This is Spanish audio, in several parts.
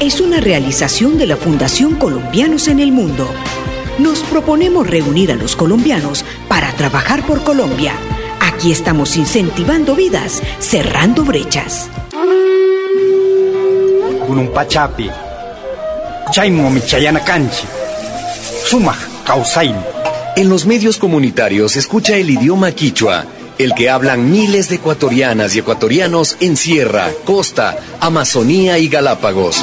es una realización de la Fundación Colombianos en el Mundo. Nos proponemos reunir a los colombianos para trabajar por Colombia. Aquí estamos incentivando vidas, cerrando brechas. Chaymo michayana canchi, sumaj causain. En los medios comunitarios se escucha el idioma quichua, el que hablan miles de ecuatorianas y ecuatorianos en Sierra, Costa, Amazonía y Galápagos.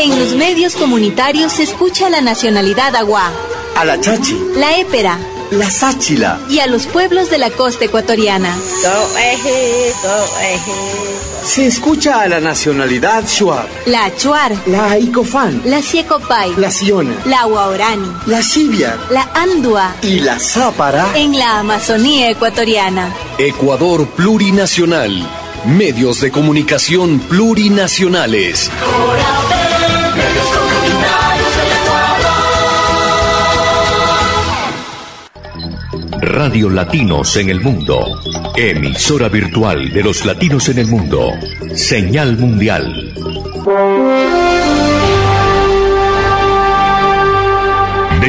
En los medios comunitarios se escucha la nacionalidad agua, A la chachi, la épera la sáchila, y a los pueblos de la costa ecuatoriana. se escucha a la nacionalidad shuar, La achuar, la icofán, la siecopay, la siona, la guaorani, la sibia la andua, y la zápara. en la Amazonía ecuatoriana. Ecuador Plurinacional. Medios de comunicación plurinacionales. Radio Latinos en el Mundo. Emisora virtual de los latinos en el mundo. Señal mundial.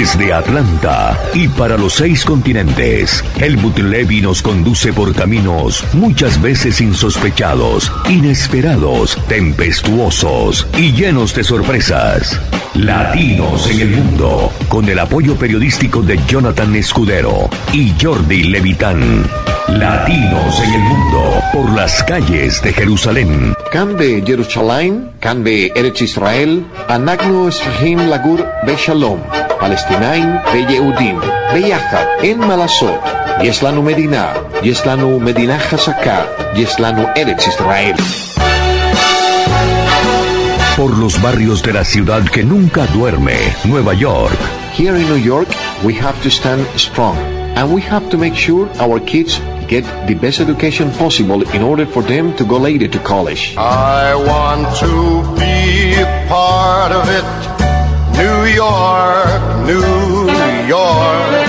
Desde Atlanta y para los seis continentes, Helmut Levy nos conduce por caminos muchas veces insospechados, inesperados, tempestuosos y llenos de sorpresas. Latinos en el mundo, con el apoyo periodístico de Jonathan Escudero y Jordi Levitán. Latinos en el mundo, por las calles de Jerusalén. Kan Jerusalén, kan Eretz Israel, anagnu esrahim lagur beshalom. פלסטינאים ויהודים, ביחד, אין מה לעשות. יש לנו מדינה, יש לנו מדינה חזקה, יש לנו ארץ ישראל. Por los barrios de la ciudad que nunca duerme, Nueva York. Here in New York, we have to stand strong, and we have to make sure our kids get the best education possible in order for them to go later to college. I want to be a part of it. New York, New York.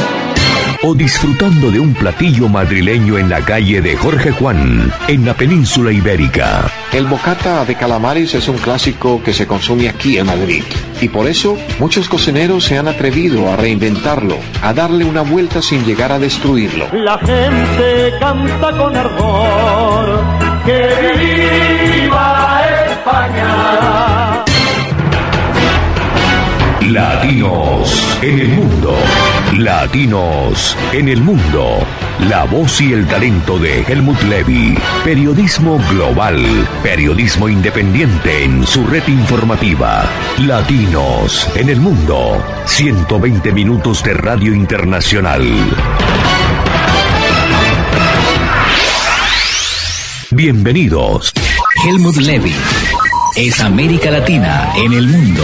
O disfrutando de un platillo madrileño en la calle de Jorge Juan, en la península ibérica. El bocata de calamares es un clásico que se consume aquí en Madrid y por eso muchos cocineros se han atrevido a reinventarlo, a darle una vuelta sin llegar a destruirlo. La gente canta con ardor que viva España. Latinos en el mundo. Latinos en el mundo. La voz y el talento de Helmut Levy. Periodismo global. Periodismo independiente en su red informativa. Latinos en el mundo. 120 minutos de radio internacional. Bienvenidos. Helmut Levy es América Latina en el mundo.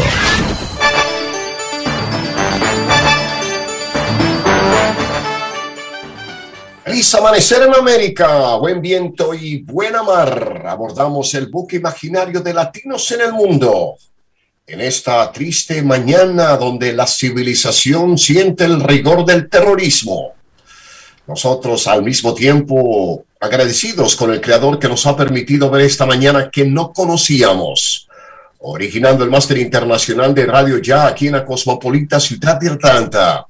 Feliz amanecer en América, buen viento y buena mar. Abordamos el buque imaginario de latinos en el mundo. En esta triste mañana donde la civilización siente el rigor del terrorismo. Nosotros al mismo tiempo agradecidos con el Creador que nos ha permitido ver esta mañana que no conocíamos. Originando el máster internacional de radio ya aquí en la cosmopolita ciudad de Atlanta.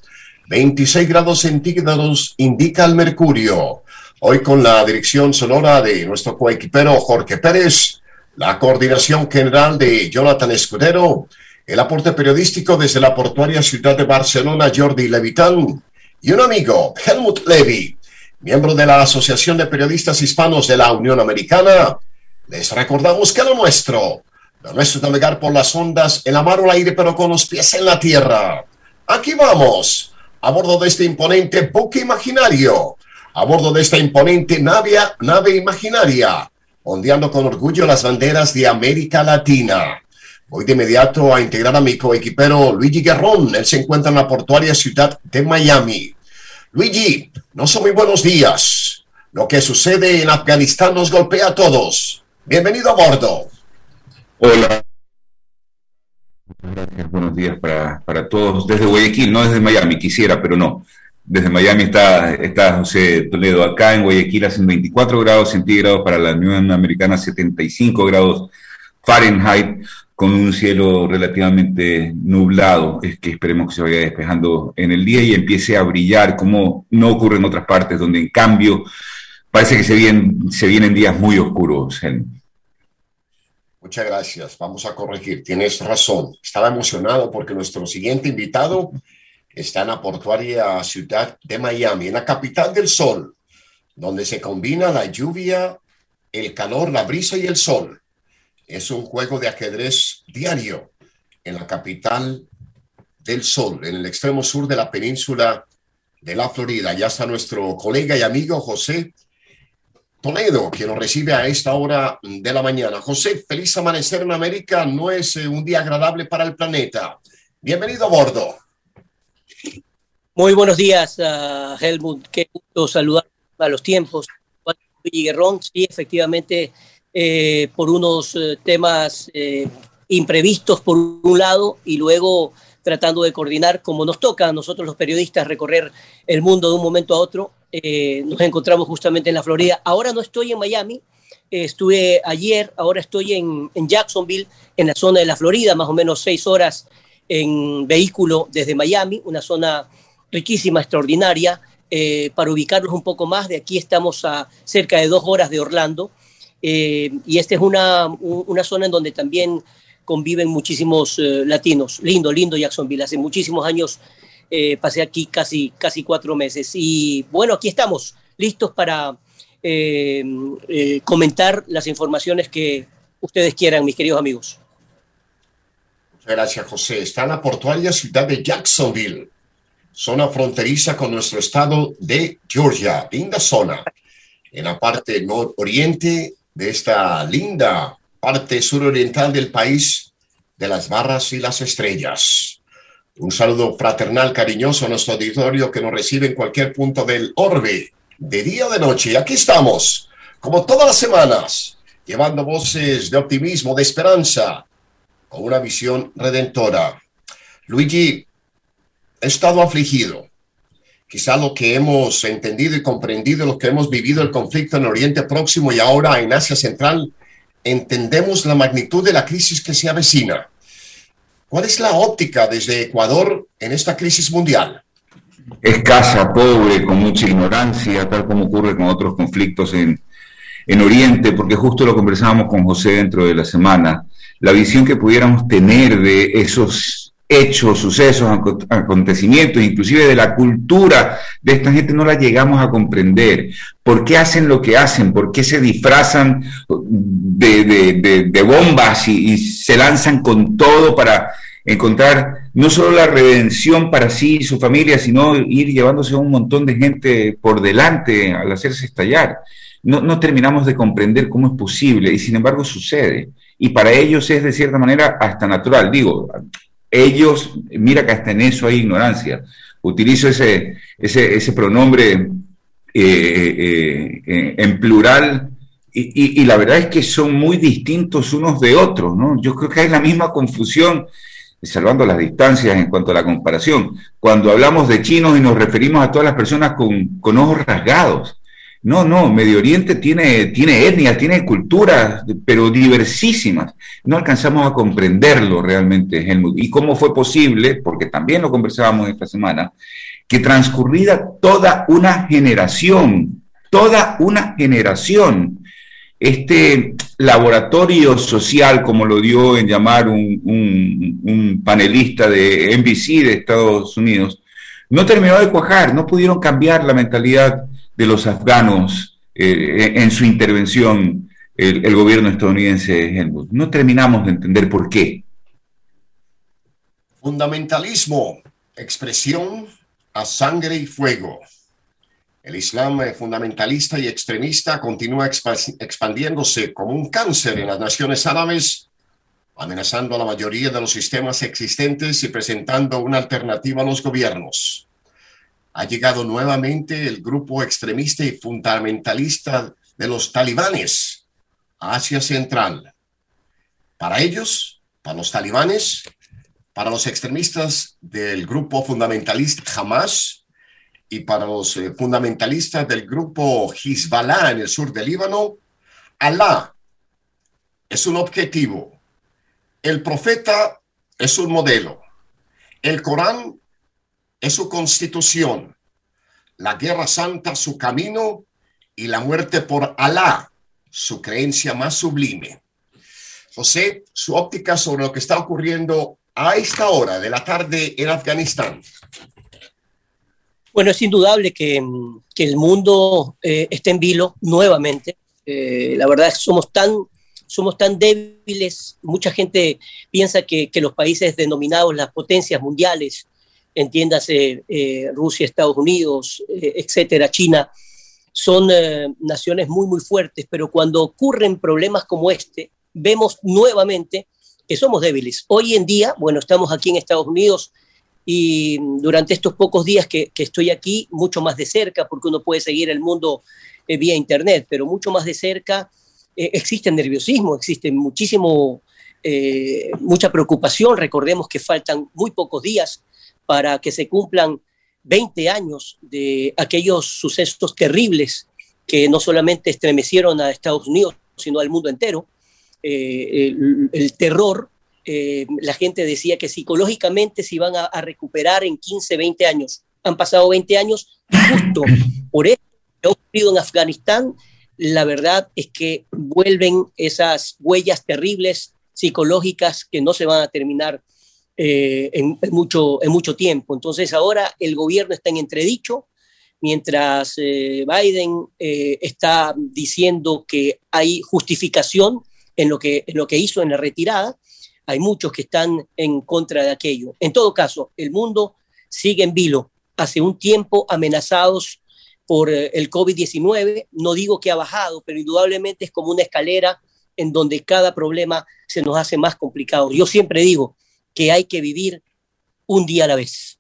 26 grados centígrados indica el mercurio. Hoy con la dirección sonora de nuestro coequipero Jorge Pérez, la coordinación general de Jonathan Escudero, el aporte periodístico desde la portuaria ciudad de Barcelona Jordi Levitán y un amigo, Helmut Levy, miembro de la Asociación de Periodistas Hispanos de la Unión Americana. Les recordamos que lo nuestro, lo nuestro es navegar por las ondas, el mar o el aire, pero con los pies en la tierra. Aquí vamos a bordo de este imponente buque imaginario, a bordo de esta imponente nave, nave imaginaria, ondeando con orgullo las banderas de América Latina. Voy de inmediato a integrar a mi coequipero Luigi Guerrón. Él se encuentra en la portuaria ciudad de Miami. Luigi, no son muy buenos días. Lo que sucede en Afganistán nos golpea a todos. Bienvenido a bordo. Hola. Días para, para todos. Desde Guayaquil, no desde Miami, quisiera, pero no. Desde Miami está, está José Toledo. Acá en Guayaquil hacen 24 grados centígrados, para la Unión Americana 75 grados Fahrenheit con un cielo relativamente nublado, es que esperemos que se vaya despejando en el día y empiece a brillar, como no ocurre en otras partes, donde en cambio parece que se vienen, se vienen días muy oscuros. Muchas gracias. Vamos a corregir. Tienes razón. Estaba emocionado porque nuestro siguiente invitado está en la portuaria ciudad de Miami, en la capital del sol, donde se combina la lluvia, el calor, la brisa y el sol es un juego de ajedrez diario en la capital del sol, en el extremo sur de la península de la Florida. Ya está nuestro colega y amigo José Toledo, quien nos recibe a esta hora de la mañana. José, feliz amanecer en América. No es eh, un día agradable para el planeta. Bienvenido a bordo. Muy buenos días, uh, Helmut. Qué gusto saludar a los tiempos. Sí, efectivamente, eh, por unos eh, temas eh, imprevistos por un lado y luego tratando de coordinar como nos toca a nosotros los periodistas recorrer el mundo de un momento a otro. Nos encontramos justamente en la Florida. Ahora no estoy en Miami, estuve ayer, ahora estoy en, en, Jacksonville, en la zona de la Florida, más o menos seis horas en vehículo desde Miami, una zona riquísima, extraordinaria. para ubicarlos un poco más, de aquí estamos a cerca de dos horas de Orlando. Eh, y esta es una, una, zona en donde también conviven muchísimos eh, latinos. Lindo, lindo Jacksonville. Hace muchísimos años eh, pasé aquí casi, casi cuatro meses. Y bueno, aquí estamos, listos para comentar las informaciones que ustedes quieran, mis queridos amigos. Muchas gracias, José. Está en la portuaria ciudad de Jacksonville, zona fronteriza con nuestro estado de Georgia. Linda zona. En la parte nororiente de esta linda parte suroriental del país de las barras y las estrellas. Un saludo fraternal, cariñoso a nuestro auditorio que nos recibe en cualquier punto del orbe, de día o de noche. Y aquí estamos, como todas las semanas, llevando voces de optimismo, de esperanza, con una visión redentora. Luigi, he estado afligido quizá lo que hemos entendido y comprendido, lo que hemos vivido el conflicto en Oriente Próximo y ahora en Asia Central, entendemos la magnitud de la crisis que se avecina. ¿Cuál es la óptica desde Ecuador en esta crisis mundial? Escasa, pobre, con mucha ignorancia, tal como ocurre con otros conflictos en, en Oriente, porque justo lo conversábamos con José dentro de la semana, la visión que pudiéramos tener de esos hechos, sucesos, acontecimientos, inclusive de la cultura de esta gente, no la llegamos a comprender. ¿Por qué hacen lo que hacen? ¿Por qué se disfrazan de, bombas y, se lanzan con todo para encontrar no solo la redención para sí y su familia, sino ir llevándose a un montón de gente por delante al hacerse estallar? No, no terminamos de comprender cómo es posible y sin embargo sucede. Y para ellos es de cierta manera hasta natural. Digo, ellos, mira que hasta en eso hay ignorancia. Utilizo ese, ese, pronombre eh, eh, eh, en plural y, la verdad es que son muy distintos unos de otros, ¿no? Yo creo que hay la misma confusión, salvando las distancias en cuanto a la comparación, cuando hablamos de chinos y nos referimos a todas las personas con, con ojos rasgados. No, no, Medio Oriente tiene, tiene etnias, tiene culturas, pero diversísimas. No alcanzamos a comprenderlo realmente, Helmut. ¿Y cómo fue posible? Porque también lo conversábamos esta semana, que transcurrida toda una generación, toda una generación, este laboratorio social, como lo dio en llamar un, un panelista de NBC de Estados Unidos, no terminó de cuajar, no pudieron cambiar la mentalidad de los afganos eh, en su intervención el, gobierno estadounidense, Helmut. No terminamos de entender por qué. Fundamentalismo, expresión a sangre y fuego. El Islam fundamentalista y extremista continúa expandiéndose como un cáncer en las naciones árabes, amenazando a la mayoría de los sistemas existentes y presentando una alternativa a los gobiernos ha llegado nuevamente el grupo extremista y fundamentalista de los talibanes a Asia Central. Para ellos, para los talibanes, para los extremistas del grupo fundamentalista Hamas y para los eh, fundamentalistas del grupo Hezbollah en el sur del Líbano, Alá es un objetivo, El profeta es un modelo. El Corán es su constitución. La guerra santa su camino y la muerte por Alá su creencia más sublime. José, su óptica sobre lo que está ocurriendo a esta hora de la tarde en Afganistán. Bueno, es indudable que, que el mundo eh, está en vilo nuevamente. Eh, la verdad es que somos tan, somos tan débiles. Mucha gente piensa que, que los países denominados las potencias mundiales, entiéndase eh, Rusia, Estados Unidos, etcétera, China, son naciones muy, muy fuertes, pero cuando ocurren problemas como este, vemos nuevamente que somos débiles. Hoy en día, bueno, estamos aquí en Estados Unidos y durante estos pocos días que, estoy aquí, mucho más de cerca, porque uno puede seguir el mundo eh, vía Internet, pero mucho más de cerca eh, existe nerviosismo, existe muchísimo, eh, mucha preocupación. Recordemos que faltan muy pocos días para que se cumplan 20 años de aquellos sucesos terribles que no solamente estremecieron a Estados Unidos, sino al mundo entero. el, terror eh, la gente decía que psicológicamente se iban a, recuperar en 15, 20 años. Han pasado 20 años justo por eso que ha ocurrido en Afganistán. La verdad es que vuelven esas huellas terribles psicológicas que no se van a terminar eh, en, mucho, en mucho tiempo. Entonces ahora el gobierno está en entredicho, mientras eh, Biden está diciendo que hay justificación en lo que, en lo que hizo en la retirada, hay muchos que están en contra de aquello. En todo caso, el mundo sigue en vilo. Hace un tiempo amenazados por eh, el COVID-19, no digo que ha bajado, pero indudablemente es como una escalera en donde cada problema se nos hace más complicado. Yo siempre digo que hay que vivir un día a la vez.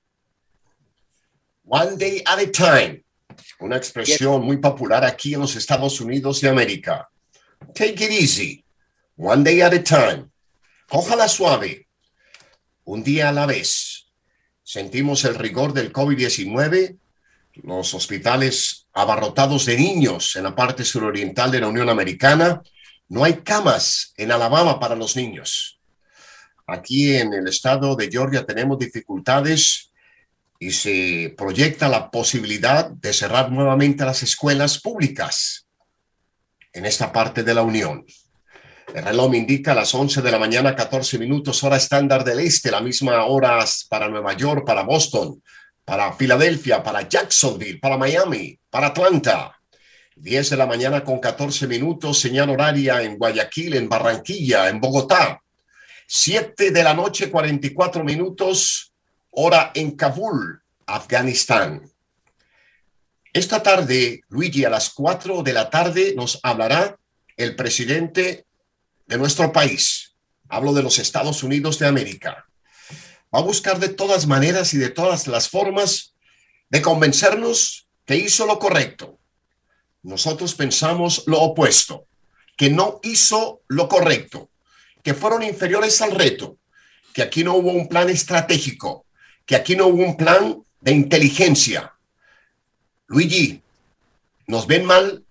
One day at a time, una expresión muy popular aquí en los Estados Unidos de América. Take it easy, one day at a time. Ojalá suave, un día a la vez. Sentimos el rigor del COVID-19, los hospitales abarrotados de niños en la parte suroriental de la Unión Americana. No hay camas en Alabama para los niños. Aquí en el estado de Georgia tenemos dificultades y se proyecta la posibilidad de cerrar nuevamente las escuelas públicas en esta parte de la Unión. El reloj me indica las 11 de la mañana, 14 minutos, hora estándar del este, la misma hora para Nueva York, para Boston, para Filadelfia, para Jacksonville, para Miami, para Atlanta. 10 de la mañana con 14 minutos, señal horaria en Guayaquil, en Barranquilla, en Bogotá. 7 de la noche, 44 minutos, hora en Kabul, Afganistán. Esta tarde, Luigi, a las 4 de la tarde nos hablará el presidente de nuestro país, hablo de los Estados Unidos de América, va a buscar de todas maneras y de todas las formas de convencernos que hizo lo correcto. Nosotros pensamos lo opuesto, que no hizo lo correcto, que fueron inferiores al reto, que aquí no hubo un plan estratégico, que aquí no hubo un plan de inteligencia. Luigi, nos ven mal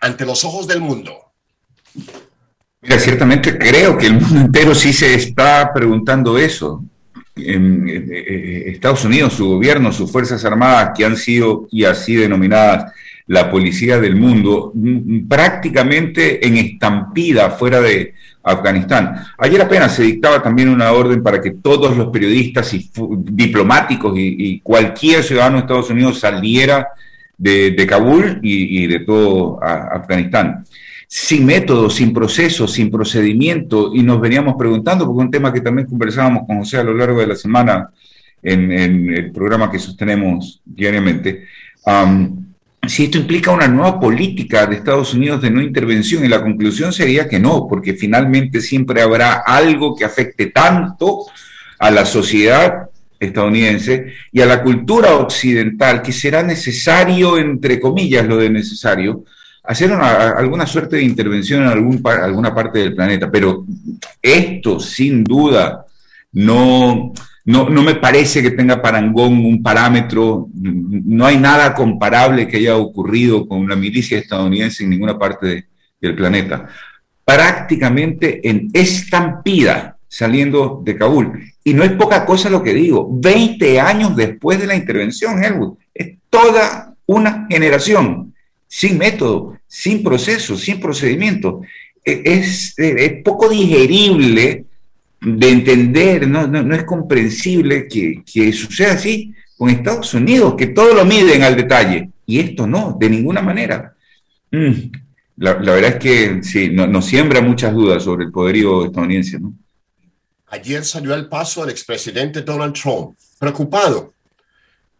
ante los ojos del mundo. Mira, ciertamente creo que el mundo entero sí se está preguntando eso. En, eh, Estados Unidos, su gobierno, sus Fuerzas Armadas, que han sido y así denominadas la policía del mundo, mm, prácticamente en estampida fuera de Afganistán. Ayer apenas se dictaba también una orden para que todos los periodistas y diplomáticos y, cualquier ciudadano de Estados Unidos saliera de, Kabul y, de todo Afganistán sin método, sin proceso, sin procedimiento, y nos veníamos preguntando, porque un tema que también conversábamos con José a lo largo de la semana en, el programa que sostenemos diariamente, si esto implica una nueva política de Estados Unidos de no intervención, y la conclusión sería que no, porque finalmente siempre habrá algo que afecte tanto a la sociedad estadounidense y a la cultura occidental que será necesario, entre comillas, lo de necesario, hacer alguna suerte de intervención en algún, alguna parte del planeta, pero esto sin duda no, no, no, me parece que tenga parangón un parámetro, no hay nada comparable que haya ocurrido con la milicia estadounidense en ninguna parte del planeta. Prácticamente en estampida saliendo de Kabul. Y no es poca cosa lo que digo, 20 años después de la intervención, Helmut, es toda una generación sin método, sin proceso, sin procedimiento. E, es, es poco digerible de entender, no, no, es comprensible que, que, suceda así con Estados Unidos, que todo lo miden al detalle, y esto no, de ninguna manera. Mm, la, la, verdad es que sí, nos siembra muchas dudas sobre el poderío estadounidense. ¿no? Ayer salió al paso el expresidente Donald Trump, preocupado,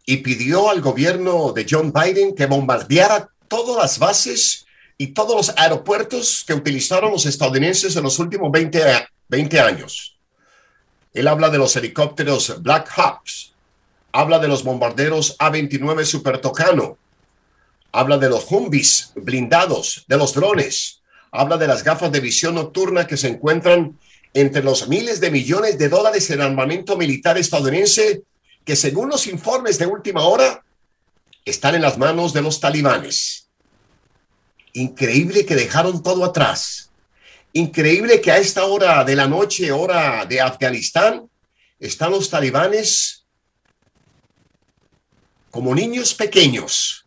y pidió al gobierno de John Biden que bombardeara todas las bases y todos los aeropuertos que utilizaron los estadounidenses en los últimos 20, 20 años. Él habla de los helicópteros Black Hawks, habla de los bombarderos A-29 Super Tocano, habla de los Humvees blindados, de los drones, habla de las gafas de visión nocturna que se encuentran entre los miles de millones de dólares en armamento militar estadounidense que según los informes de última hora están en las manos de los talibanes. Increíble que dejaron todo atrás Increíble que a esta hora de la noche, hora de Afganistán, están los talibanes como niños pequeños,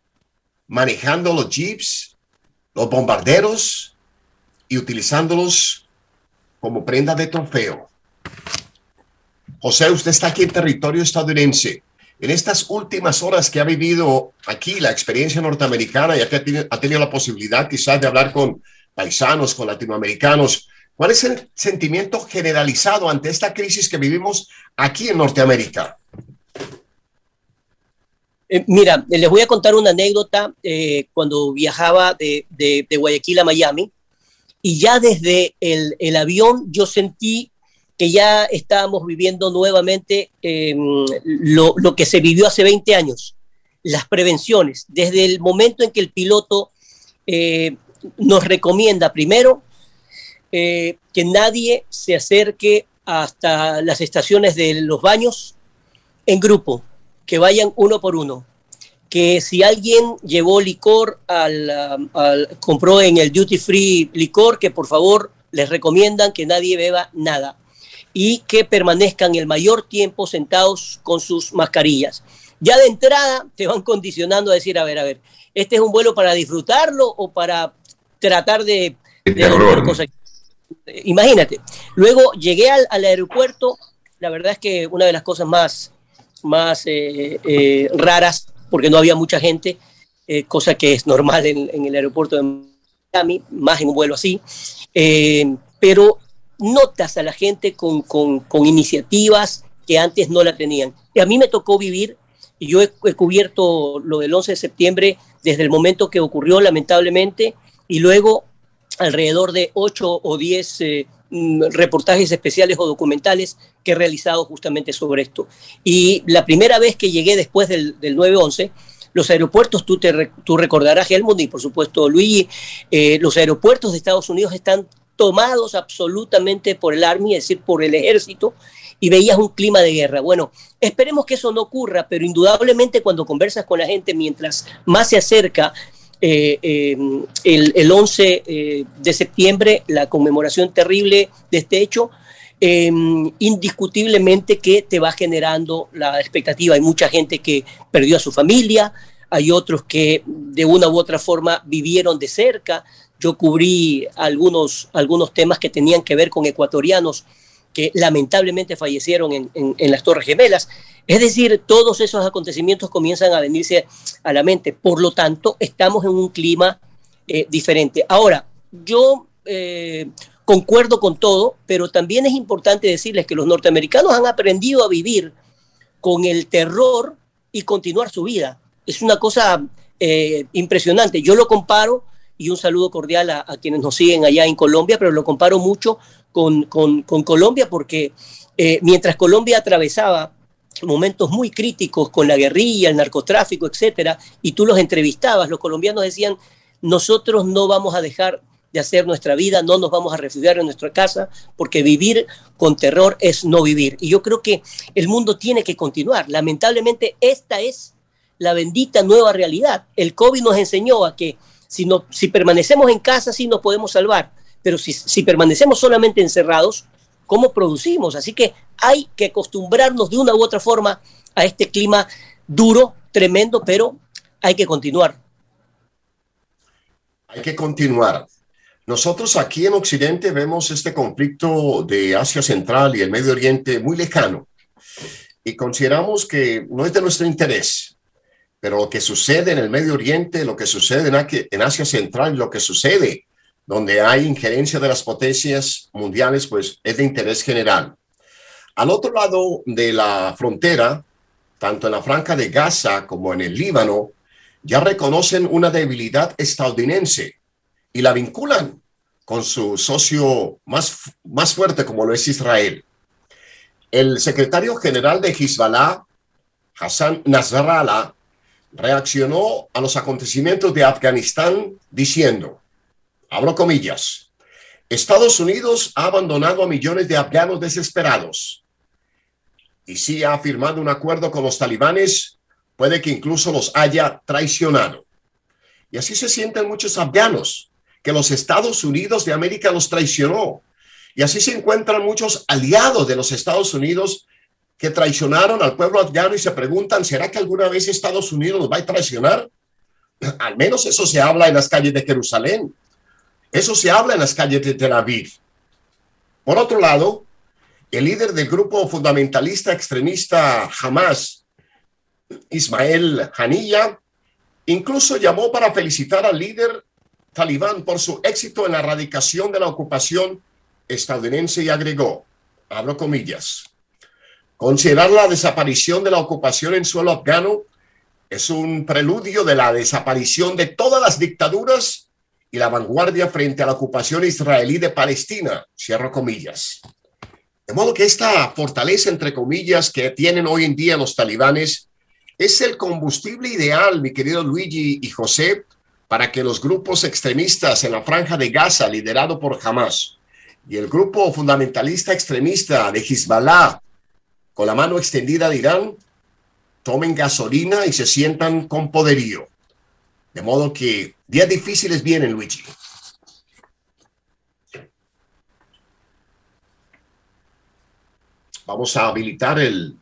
manejando los jeeps, los bombarderos y utilizándolos como prenda de trofeo. José, usted está aquí en territorio estadounidense. En estas últimas horas que ha vivido aquí la experiencia norteamericana, ya que ha tenido la posibilidad quizás de hablar con paisanos, con latinoamericanos. ¿Cuál es el sentimiento generalizado ante esta crisis que vivimos aquí en Norteamérica? Eh, mira, les voy a contar una anécdota eh, cuando viajaba de, Guayaquil a Miami y ya desde el, avión yo sentí que ya estábamos viviendo nuevamente em, lo, que se vivió hace 20 años, las prevenciones, desde el momento en que el piloto eh, nos recomienda primero eh, que nadie se acerque hasta las estaciones de los baños en grupo, que vayan uno por uno. Que si alguien llevó licor, al, compró en el duty free licor, que por favor les recomiendan que nadie beba nada y que permanezcan el mayor tiempo sentados con sus mascarillas. Ya de entrada te van condicionando a decir, a ver, a ver, ¿este es un vuelo para disfrutarlo o para tratar de... Imagínate. Luego llegué al, aeropuerto, la verdad es que una de las cosas más, más eh, eh, raras, porque no había mucha gente, eh, cosa que es normal en, el aeropuerto de Miami, más en un vuelo así, pero notas a la gente con, con, iniciativas que antes no la tenían. Y a mí me tocó vivir, y yo he, he cubierto lo del 11 de septiembre desde el momento que ocurrió, lamentablemente, y luego alrededor de ocho o diez eh, mm, reportajes especiales o documentales que he realizado justamente sobre esto. Y la primera vez que llegué después del, del 9-11, los aeropuertos, tú, te, tú recordarás, Helmut, y por supuesto Luigi, eh, los aeropuertos de Estados Unidos están tomados absolutamente por el Army, es decir, por el ejército, y veías un clima de guerra. Bueno, esperemos que eso no ocurra, pero indudablemente cuando conversas con la gente, mientras más se acerca eh, em, el, 11 eh, de septiembre, la conmemoración terrible de este hecho, em, indiscutiblemente que te va generando la expectativa. Hay mucha gente que perdió a su familia, hay otros que de una u otra forma vivieron de cerca. Yo cubrí algunos, algunos temas que tenían que ver con ecuatorianos que lamentablemente fallecieron en, las Torres Gemelas. Es decir, todos esos acontecimientos comienzan a venirse a la mente. Por lo tanto, estamos en un clima eh, diferente. Ahora, yo eh, concuerdo con todo, pero también es importante decirles que los norteamericanos han aprendido a vivir con el terror y continuar su vida. Es una cosa eh, impresionante. Yo lo comparo, y un saludo cordial a, quienes nos siguen allá en Colombia, pero lo comparo mucho con, Colombia porque mientras Colombia atravesaba momentos muy críticos con la guerrilla, el narcotráfico, etcétera, y tú los entrevistabas, los colombianos decían, nosotros no vamos a dejar de hacer nuestra vida, no nos vamos a refugiar en nuestra casa, porque vivir con terror es no vivir. Y yo creo que el mundo tiene que continuar. Lamentablemente, esta es la bendita nueva realidad. El COVID nos enseñó a que si, no, si permanecemos en casa, sí nos podemos salvar, pero si, permanecemos solamente encerrados, cómo producimos. Así que hay que acostumbrarnos de una u otra forma a este clima duro, tremendo, pero hay que continuar. Hay que continuar. Nosotros aquí en Occidente vemos este conflicto de Asia Central y el Medio Oriente muy lejano y consideramos que no es de nuestro interés. Pero lo que sucede en el Medio Oriente, lo que sucede en Asia Central, lo que sucede donde hay injerencia de las potencias mundiales, pues es de interés general. Al otro lado de la frontera, tanto en la franja de Gaza como en el Líbano, ya reconocen una debilidad estadounidense y la vinculan con su socio más, más fuerte como lo es Israel. El secretario general de Hezbollah, Hassan Nasrallah, reaccionó a los acontecimientos de Afganistán diciendo, abro comillas, Estados Unidos ha abandonado a millones de afganos desesperados y si ha firmado un acuerdo con los talibanes, puede que incluso los haya traicionado. Y así se sienten muchos afganos, que los Estados Unidos de América los traicionó. Y así se encuentran muchos aliados de los Estados Unidos que traicionaron al pueblo afgano y se preguntan, ¿será que alguna vez Estados Unidos nos va a traicionar? Al menos eso se habla en las calles de Jerusalén. Eso se habla en las calles de Tel Aviv. Por otro lado, el líder del grupo fundamentalista extremista Hamas, Ismael Haniyah, incluso llamó para felicitar al líder talibán por su éxito en la erradicación de la ocupación estadounidense y agregó, abro comillas, Considerar la desaparición de la ocupación en suelo afgano es un preludio de la desaparición de todas las dictaduras y la vanguardia frente a la ocupación israelí de Palestina, cierro comillas. De modo que esta fortaleza, entre comillas, que tienen hoy en día los talibanes, es el combustible ideal, mi querido Luigi y José, para que los grupos extremistas en la franja de Gaza, liderado por Hamas, y el grupo fundamentalista extremista de Hezbollah, con la mano extendida de Irán, tomen gasolina y se sientan con poderío. De modo que días difíciles vienen, Luigi. Vamos a habilitar el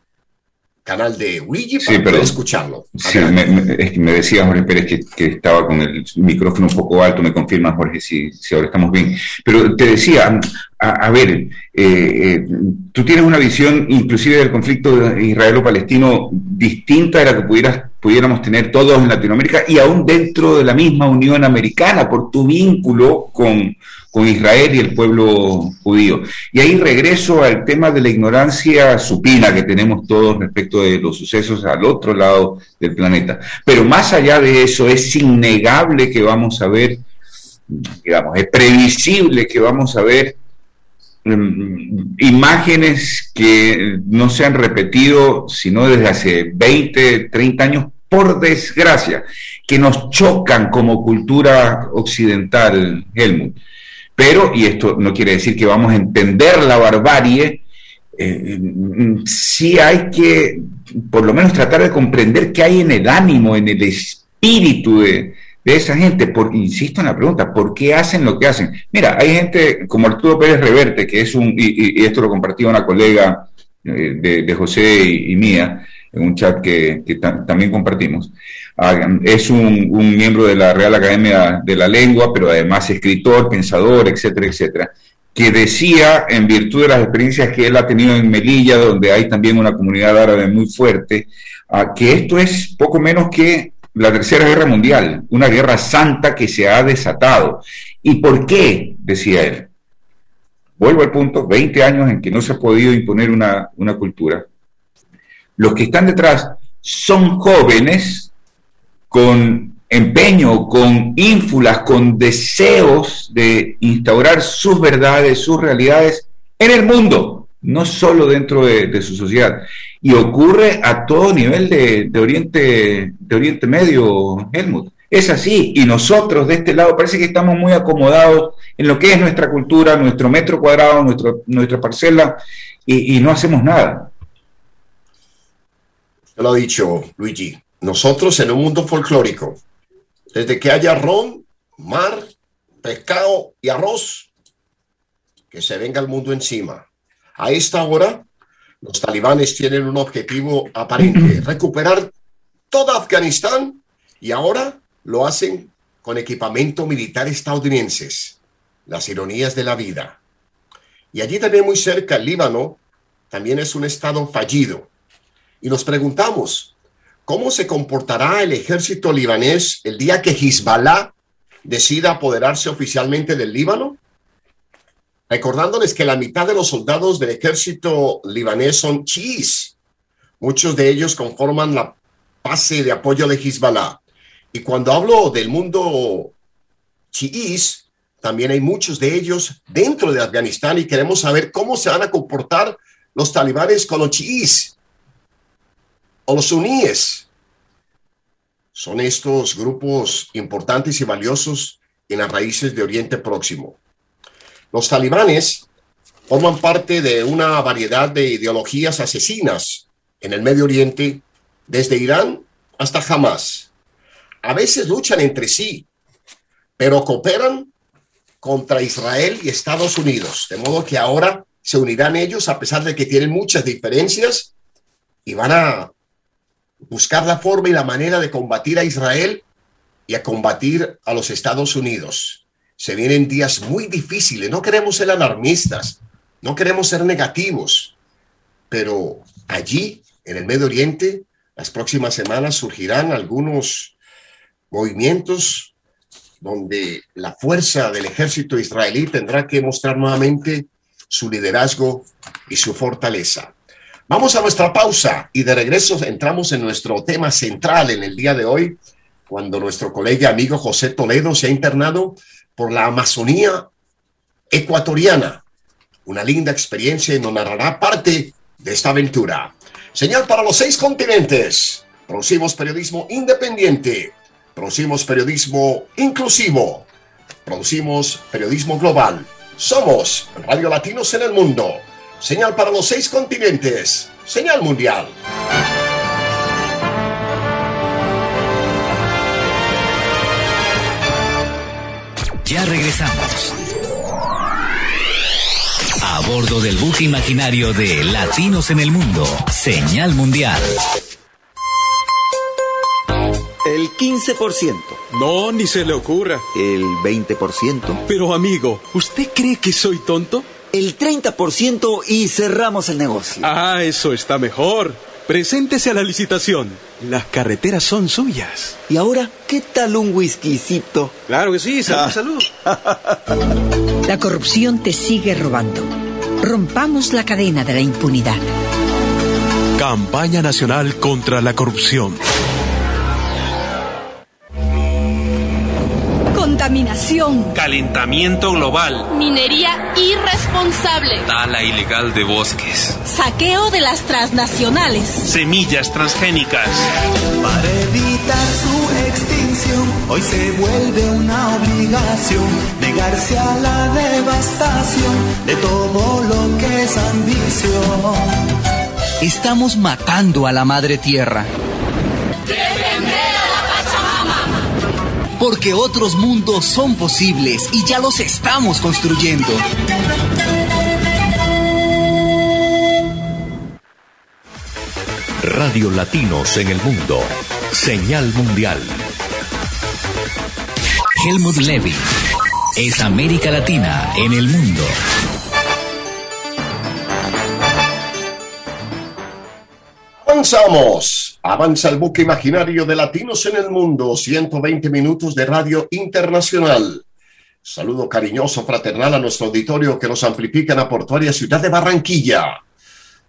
canal de Luigi para poder escucharlo. Sí, me, me, decía Jorge Pérez que, que, estaba con el micrófono un poco alto, me confirma Jorge si, si ahora estamos bien. Pero te decía, a, ver, eh, eh, tú tienes una visión inclusive del conflicto israelo-palestino distinta de la que pudieras, pudiéramos tener todos en Latinoamérica y aún dentro de la misma Unión Americana por tu vínculo con, con Israel y el pueblo judío. Y ahí regreso al tema de la ignorancia supina que tenemos todos respecto de los sucesos al otro lado del planeta. Pero más allá de eso, es innegable que vamos a ver, digamos, es previsible que vamos a ver Mm, imágenes que no se han repetido sino desde hace 20, 30 años, por desgracia, que nos chocan como cultura occidental, Helmut. Pero, y esto no quiere decir que vamos a entender la barbarie, eh, mm, sí hay que por lo menos tratar de comprender qué hay en el ánimo, en el espíritu de, de esa gente, por, insisto en la pregunta, ¿por qué hacen lo que hacen? Mira, hay gente como Arturo Pérez Reverte, que es un, y, esto lo compartió una colega eh, de, José y, mía, en un chat que, también compartimos, ah, es un, miembro de la Real Academia de la Lengua, pero además escritor, pensador, etcétera, etcétera, que decía, en virtud de las experiencias que él ha tenido en Melilla, donde hay también una comunidad árabe muy fuerte, ah, que esto es poco menos que la Tercera Guerra Mundial, una guerra santa que se ha desatado. ¿Y por qué? decía él. Vuelvo al punto, 20 años en que no se ha podido imponer una, una cultura. Los que están detrás son jóvenes con empeño, con ínfulas, con deseos de instaurar sus verdades, sus realidades en el mundo, no solo dentro de su sociedad y ocurre a todo nivel de, Oriente, de Oriente Medio, Helmut. Es así, y nosotros de este lado parece que estamos muy acomodados en lo que es nuestra cultura, nuestro metro cuadrado, nuestro, nuestra parcela, y, no hacemos nada. Lo ha dicho Luigi, nosotros en un mundo folclórico, desde que haya ron, mar, pescado y arroz, que se venga el mundo encima. A esta hora, los talibanes tienen un objetivo aparente, recuperar toda Afganistán y ahora lo hacen con equipamiento militar estadounidenses. Las ironías de la vida. Y allí también muy cerca, el Líbano, también es un estado fallido. Y nos preguntamos, ¿cómo se comportará el ejército libanés el día que Hezbollah decida apoderarse oficialmente del Líbano? Recordándoles que la mitad de los soldados del ejército libanés son chiíes. Muchos de ellos conforman la base de apoyo de Hezbollah. Y cuando hablo del mundo chiíes, también hay muchos de ellos dentro de Afganistán y queremos saber cómo se van a comportar los talibanes con los chiíes o los suníes. Son estos grupos importantes y valiosos en las raíces de Oriente Próximo. Los talibanes forman parte de una variedad de ideologías asesinas en el Medio Oriente, desde Irán hasta Hamas. A veces luchan entre sí, pero cooperan contra Israel y Estados Unidos, de modo que ahora se unirán ellos a pesar de que tienen muchas diferencias y van a buscar la forma y la manera de combatir a Israel y a combatir a los Estados Unidos. Se vienen días muy difíciles, no queremos ser alarmistas, no queremos ser negativos, pero allí, en el Medio Oriente, las próximas semanas surgirán algunos movimientos donde la fuerza del ejército israelí tendrá que mostrar nuevamente su liderazgo y su fortaleza. Vamos a nuestra pausa y de regreso entramos en nuestro tema central en el día de hoy, cuando nuestro colega amigo José Toledo se ha internado por la Amazonía ecuatoriana. Una linda experiencia y nos narrará parte de esta aventura. Señal para los seis continentes. Producimos periodismo independiente. Producimos periodismo inclusivo. Producimos periodismo global. Somos Radio Latinos en el Mundo. Señal para los seis continentes. Señal mundial. Ya regresamos. A bordo del buque imaginario de Latinos en el Mundo. Señal mundial. El 15%. No, ni se le ocurra. El 20%. Pero amigo, ¿usted cree que soy tonto? El 30% y cerramos el negocio. Ah, eso está mejor. Preséntese a la licitación. Las carreteras son suyas. ¿Y ahora qué tal un whiskycito? Claro que sí, salud, salud. La corrupción te sigue robando. Rompamos la cadena de la impunidad. Campaña Nacional contra la Corrupción. Contaminación. Calentamiento global. Minería irresponsable. Tala ilegal de bosques. Saqueo de las transnacionales. Semillas transgénicas. Para evitar su extinción, hoy se vuelve una obligación negarse a la devastación de todo lo que es ambición. Estamos matando a la madre tierra. Porque otros mundos son posibles y ya los estamos construyendo. Radio Latinos en el Mundo. Señal Mundial. Helmut Levy es América Latina en el mundo. Avanzamos. Avanza el buque imaginario de Latinos en el Mundo. 120 minutos de radio internacional. Saludo cariñoso, fraternal a nuestro auditorio que nos amplifica en la portuaria ciudad de Barranquilla.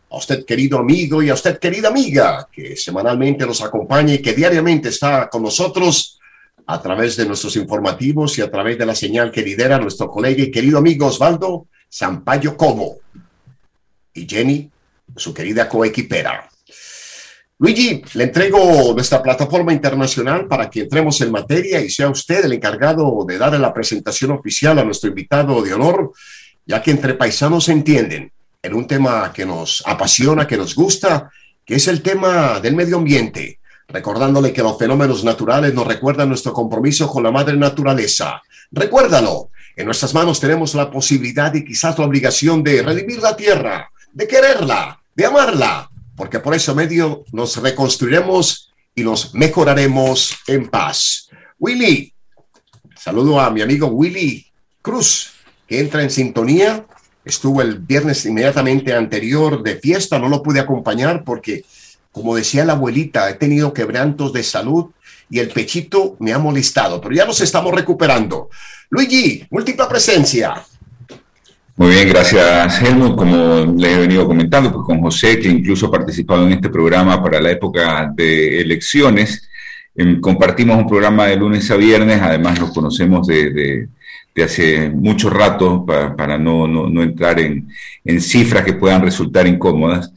A usted, querido amigo, y a usted, querida amiga, que semanalmente nos acompaña y que diariamente está con nosotros a través de nuestros informativos y a través de la señal que lidera nuestro colega y querido amigo Osvaldo Sampaio Cobo. Y Jenny, su querida coequipera. Luigi, le entrego nuestra plataforma internacional para que entremos en materia y sea usted el encargado de darle la presentación oficial a nuestro invitado de honor, ya que entre paisanos se entienden en un tema que nos apasiona, que nos gusta, que es el tema del medio ambiente, recordándole que los fenómenos naturales nos recuerdan nuestro compromiso con la madre naturaleza. Recuérdalo, en nuestras manos tenemos la posibilidad y quizás la obligación de redimir la tierra, de quererla, de amarla, porque por ese medio nos reconstruiremos y nos mejoraremos en paz. Willy, saludo a mi amigo Willy Cruz, que entra en sintonía. Estuvo el viernes inmediatamente anterior de fiesta, no lo pude acompañar porque, como decía la abuelita, he tenido quebrantos de salud y el pechito me ha molestado, pero ya nos estamos recuperando. Luigi, múltipla presencia. Muy bien, gracias Helmut. Como le he venido comentando, pues con José, que incluso ha participado en este programa para la época de elecciones, em, compartimos un programa de lunes a viernes, además nos conocemos de, hace mucho rato para, no, no, entrar en, en, cifras que puedan resultar incómodas,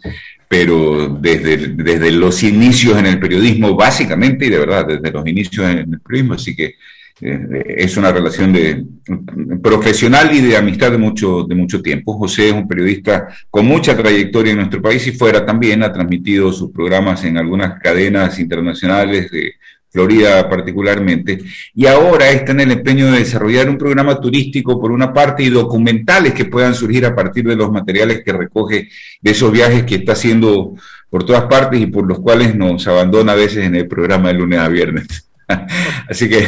pero desde, desde los inicios en el periodismo, básicamente, y de verdad, desde los inicios en el periodismo, así que es una relación de, profesional y de amistad de mucho, de mucho tiempo. José es un periodista con mucha trayectoria en nuestro país y fuera también, ha transmitido sus programas en algunas cadenas internacionales de Florida particularmente, y ahora está en el empeño de desarrollar un programa turístico por una parte y documentales que puedan surgir a partir de los materiales que recoge de esos viajes que está haciendo por todas partes y por los cuales nos abandona a veces en el programa de lunes a viernes. Así que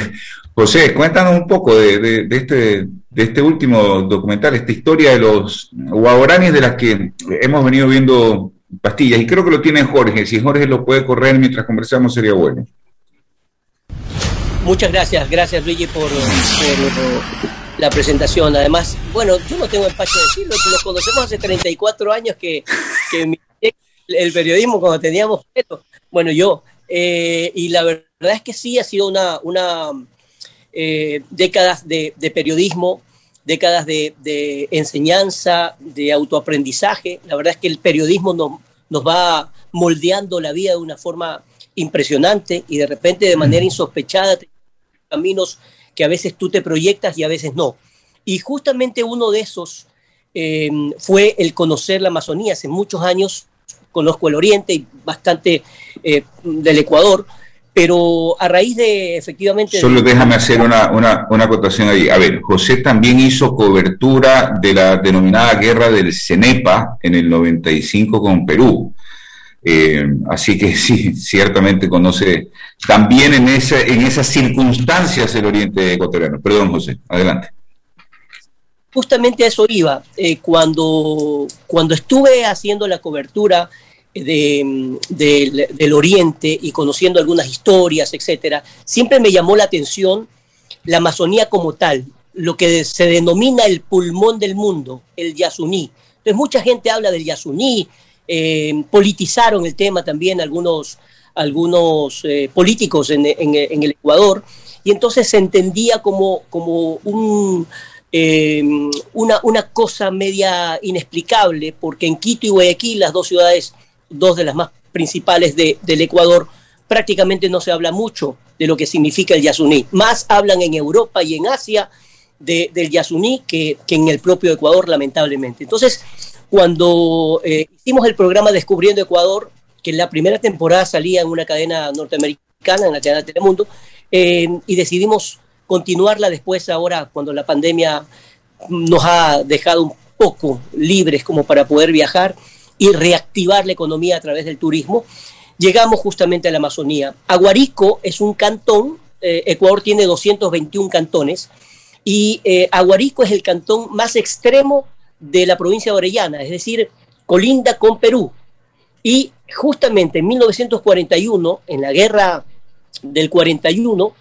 José, cuéntanos un poco de, este, de este último documental, esta historia de los guaguaranes de las que hemos venido viendo pastillas, y creo que lo tiene Jorge, si Jorge lo puede correr mientras conversamos sería bueno. Muchas gracias, gracias Luigi por, la presentación. Además, bueno, yo no tengo espacio de decirlo, nos conocemos hace 34 años que, el periodismo cuando teníamos bueno, yo, eh, y la verdad es que sí ha sido una eh, décadas de, periodismo, décadas de, enseñanza, de autoaprendizaje. La verdad es que el periodismo nos, nos va moldeando la vida de una forma impresionante y de repente de manera insospechada caminos que a veces tú te proyectas y a veces no. Y justamente uno de esos eh, fue el conocer la Amazonía. Hace muchos años conozco el Oriente y bastante eh, del Ecuador, pero a raíz de efectivamente... Solo déjame hacer una, una, una, acotación ahí. A ver, José también hizo cobertura de la denominada guerra del Cenepa en el 95 con Perú. Eh, así que sí, ciertamente conoce también en, ese, en esas circunstancias el oriente ecuatoriano. Perdón, José, adelante. Justamente a eso iba. Eh, cuando, cuando estuve haciendo la cobertura de, del Oriente y conociendo algunas historias, etcétera, siempre me llamó la atención la Amazonía como tal, lo que se denomina el pulmón del mundo, el Yasuní. Entonces mucha gente habla del Yasuní, eh, politizaron el tema también algunos, algunos eh, políticos en, el Ecuador, y entonces se entendía como, como eh, una, una cosa media inexplicable, porque en Quito y Guayaquil, las dos ciudades dos de las más principales del Ecuador, prácticamente no se habla mucho de lo que significa el Yasuní. Más hablan en Europa y en Asia del Yasuní que, en el propio Ecuador, lamentablemente. Entonces, cuando eh, hicimos el programa Descubriendo Ecuador, que en la primera temporada salía en una cadena norteamericana, en la cadena Telemundo, eh, y decidimos continuarla después, ahora, cuando la pandemia nos ha dejado un poco libres como para poder viajar, y reactivar la economía a través del turismo, llegamos justamente a la Amazonía. Aguarico es un cantón, eh, Ecuador tiene 221 cantones, y eh, Aguarico es el cantón más extremo de la provincia de Orellana, es decir, colinda con Perú. Y justamente en 1941, en la guerra del 41,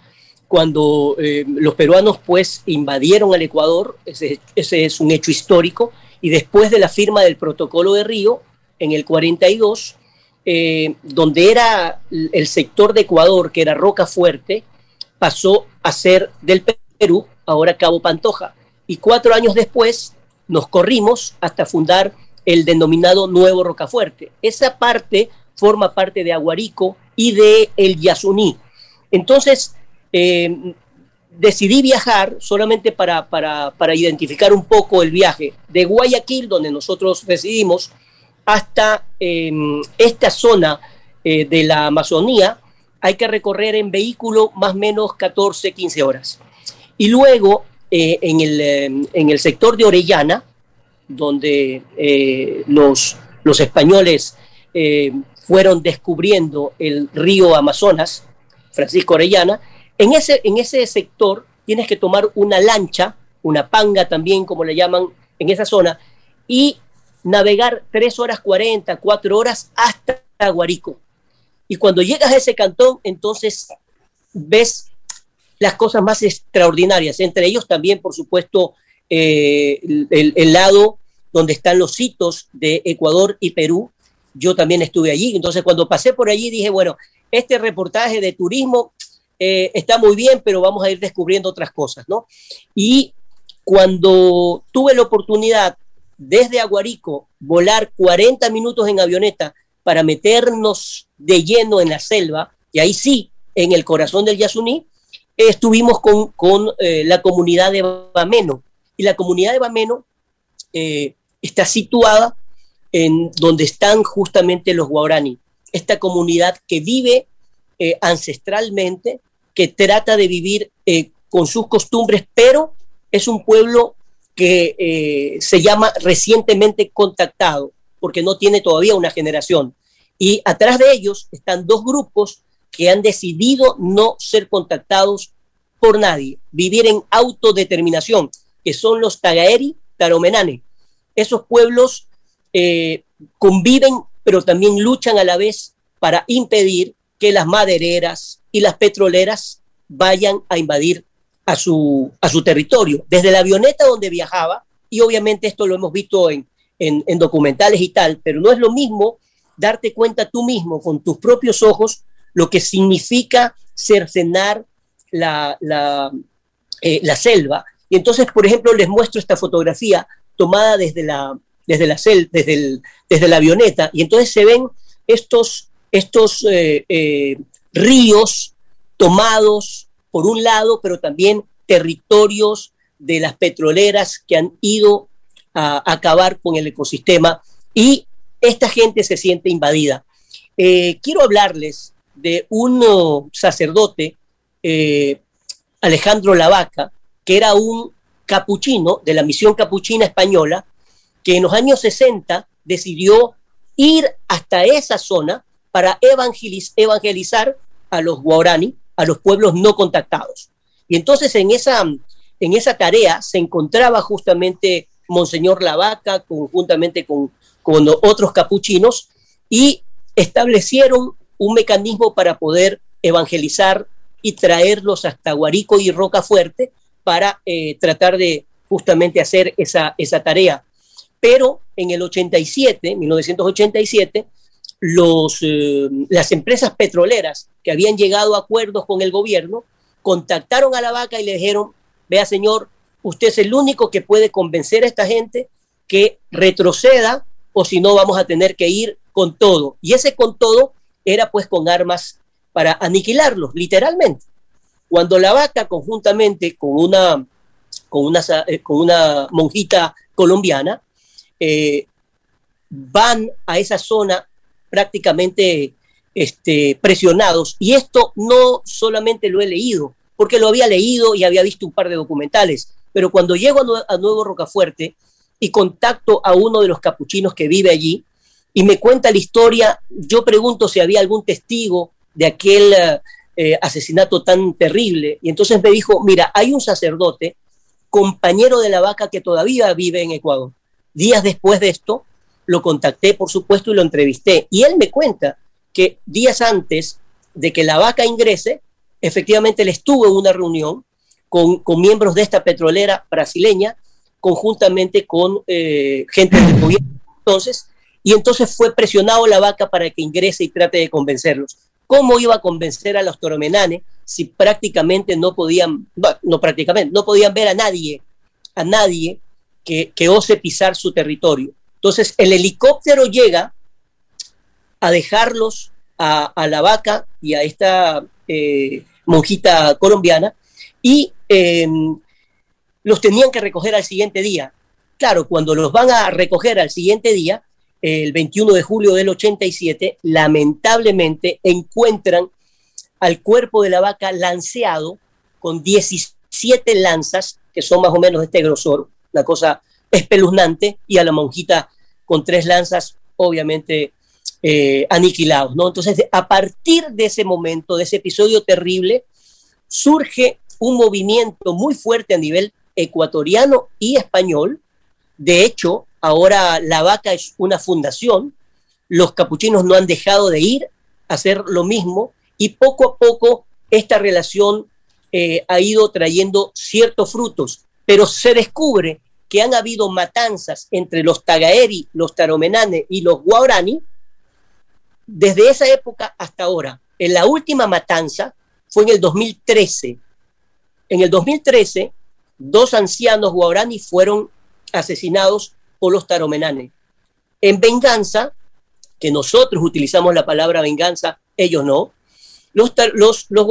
cuando eh, los peruanos pues invadieron al Ecuador, ese, ese, es un hecho histórico, y después de la firma del protocolo de Río, en el 42, eh, donde era el sector de Ecuador, que era Roca Fuerte, pasó a ser del Perú, ahora Cabo Pantoja. Y cuatro años después nos corrimos hasta fundar el denominado Nuevo Rocafuerte. Esa parte forma parte de Aguarico y de el Yasuní. Entonces, eh, decidí viajar solamente para, para, para, identificar un poco el viaje de Guayaquil, donde nosotros residimos, hasta em, esta zona eh, de la Amazonía, hay que recorrer en vehículo más o menos 14, 15 horas. Y luego eh, en, el, em, en, el, sector de Orellana, donde eh, los los españoles eh, fueron descubriendo el río Amazonas, Francisco Orellana, en ese, en ese sector tienes que tomar una lancha, una panga también, como le llaman en esa zona, y navegar tres horas 40, cuatro horas hasta Guarico. Y cuando llegas a ese cantón, entonces ves las cosas más extraordinarias, entre ellos también, por supuesto, eh, el, lado donde están los sitios de Ecuador y Perú. Yo también estuve allí, entonces cuando pasé por allí dije, bueno, este reportaje de turismo eh, está muy bien, pero vamos a ir descubriendo otras cosas, ¿no? Y cuando tuve la oportunidad desde Aguarico volar 40 minutos en avioneta para meternos de lleno en la selva, y ahí sí, en el corazón del Yasuní, estuvimos con, eh, la comunidad de Bameno. Y la comunidad de Bameno eh, está situada en donde están justamente los guaraní. Esta comunidad que vive eh, ancestralmente, que trata de vivir con sus costumbres, pero es un pueblo que se llama recientemente contactado, porque no tiene todavía una generación. Y atrás de ellos están dos grupos que han decidido no ser contactados por nadie, vivir en autodeterminación, que son los Tagaeri, Taromenane. Esos pueblos eh, conviven, pero también luchan a la vez para impedir que las madereras y las petroleras vayan a invadir a su, a su territorio. Desde la avioneta donde viajaba, y obviamente esto lo hemos visto en, en documentales y tal, pero no es lo mismo darte cuenta tú mismo con tus propios ojos lo que significa cercenar la, la, eh, la, selva. Y entonces, por ejemplo, les muestro esta fotografía tomada desde la, desde la, cel, desde el, desde la avioneta, y entonces se ven estos, estos eh, eh, ríos tomados por un lado, pero también territorios de las petroleras que han ido a acabar con el ecosistema y esta gente se siente invadida. quiero hablarles de un sacerdote, eh, Alejandro Lavaca, que era un capuchino de la misión capuchina española, que en los años 60 decidió ir hasta esa zona para evangelizar a los guaraní, a los pueblos no contactados. Y entonces en esa, en esa tarea se encontraba justamente Monseñor Lavaca conjuntamente con, con otros capuchinos y establecieron un mecanismo para poder evangelizar y traerlos hasta Guarico y Rocafuerte para eh, tratar de justamente hacer esa, esa tarea. Pero en el 87, 1987, los, eh, las empresas petroleras que habían llegado a acuerdos con el gobierno contactaron a la vaca y le dijeron, vea señor, usted es el único que puede convencer a esta gente que retroceda o si no vamos a tener que ir con todo. Y ese con todo era pues con armas para aniquilarlos, literalmente. Cuando la vaca conjuntamente con una, con una, eh, con una monjita colombiana eh, van a esa zona prácticamente este, presionados, y esto no solamente lo he leído, porque lo había leído y había visto un par de documentales, pero cuando llego a, Nuevo Rocafuerte y contacto a uno de los capuchinos que vive allí, y me cuenta la historia. Yo pregunto si había algún testigo de aquel eh, asesinato tan terrible. Y entonces me dijo, mira, hay un sacerdote, compañero de la vaca que todavía vive en Ecuador. Días después de esto, lo contacté, por supuesto, y lo entrevisté. Y él me cuenta que días antes de que la vaca ingrese, efectivamente él estuvo en una reunión con, con miembros de esta petrolera brasileña, conjuntamente con eh, gente del gobierno. Entonces, y entonces fue presionado la vaca para que ingrese y trate de convencerlos. ¿Cómo iba a convencer a los toromenanes si prácticamente no podían, no, prácticamente, no podían ver a nadie, a nadie que, que ose pisar su territorio? Entonces el helicóptero llega a dejarlos a, la vaca y a esta eh, monjita colombiana y em, los tenían que recoger al siguiente día. Claro, cuando los van a recoger al siguiente día, el 21 de julio del 87, lamentablemente encuentran al cuerpo de la vaca lanceado con 17 lanzas, que son más o menos de este grosor, una cosa espeluznante, y a la monjita con tres lanzas obviamente eh, aniquilados, ¿no? Entonces, a partir de ese momento, de ese episodio terrible, surge un movimiento muy fuerte a nivel ecuatoriano y español. De hecho, ahora la vaca es una fundación, los capuchinos no han dejado de ir a hacer lo mismo y poco a poco esta relación eh, ha ido trayendo ciertos frutos, pero se descubre que han habido matanzas entre los Tagaeri, los Taromenane y los Guarani desde esa época hasta ahora. En la última matanza fue en el 2013. En el 2013, dos ancianos guaraní fueron asesinados por los taromenane. En venganza, que nosotros utilizamos la palabra venganza, ellos no, los, los, los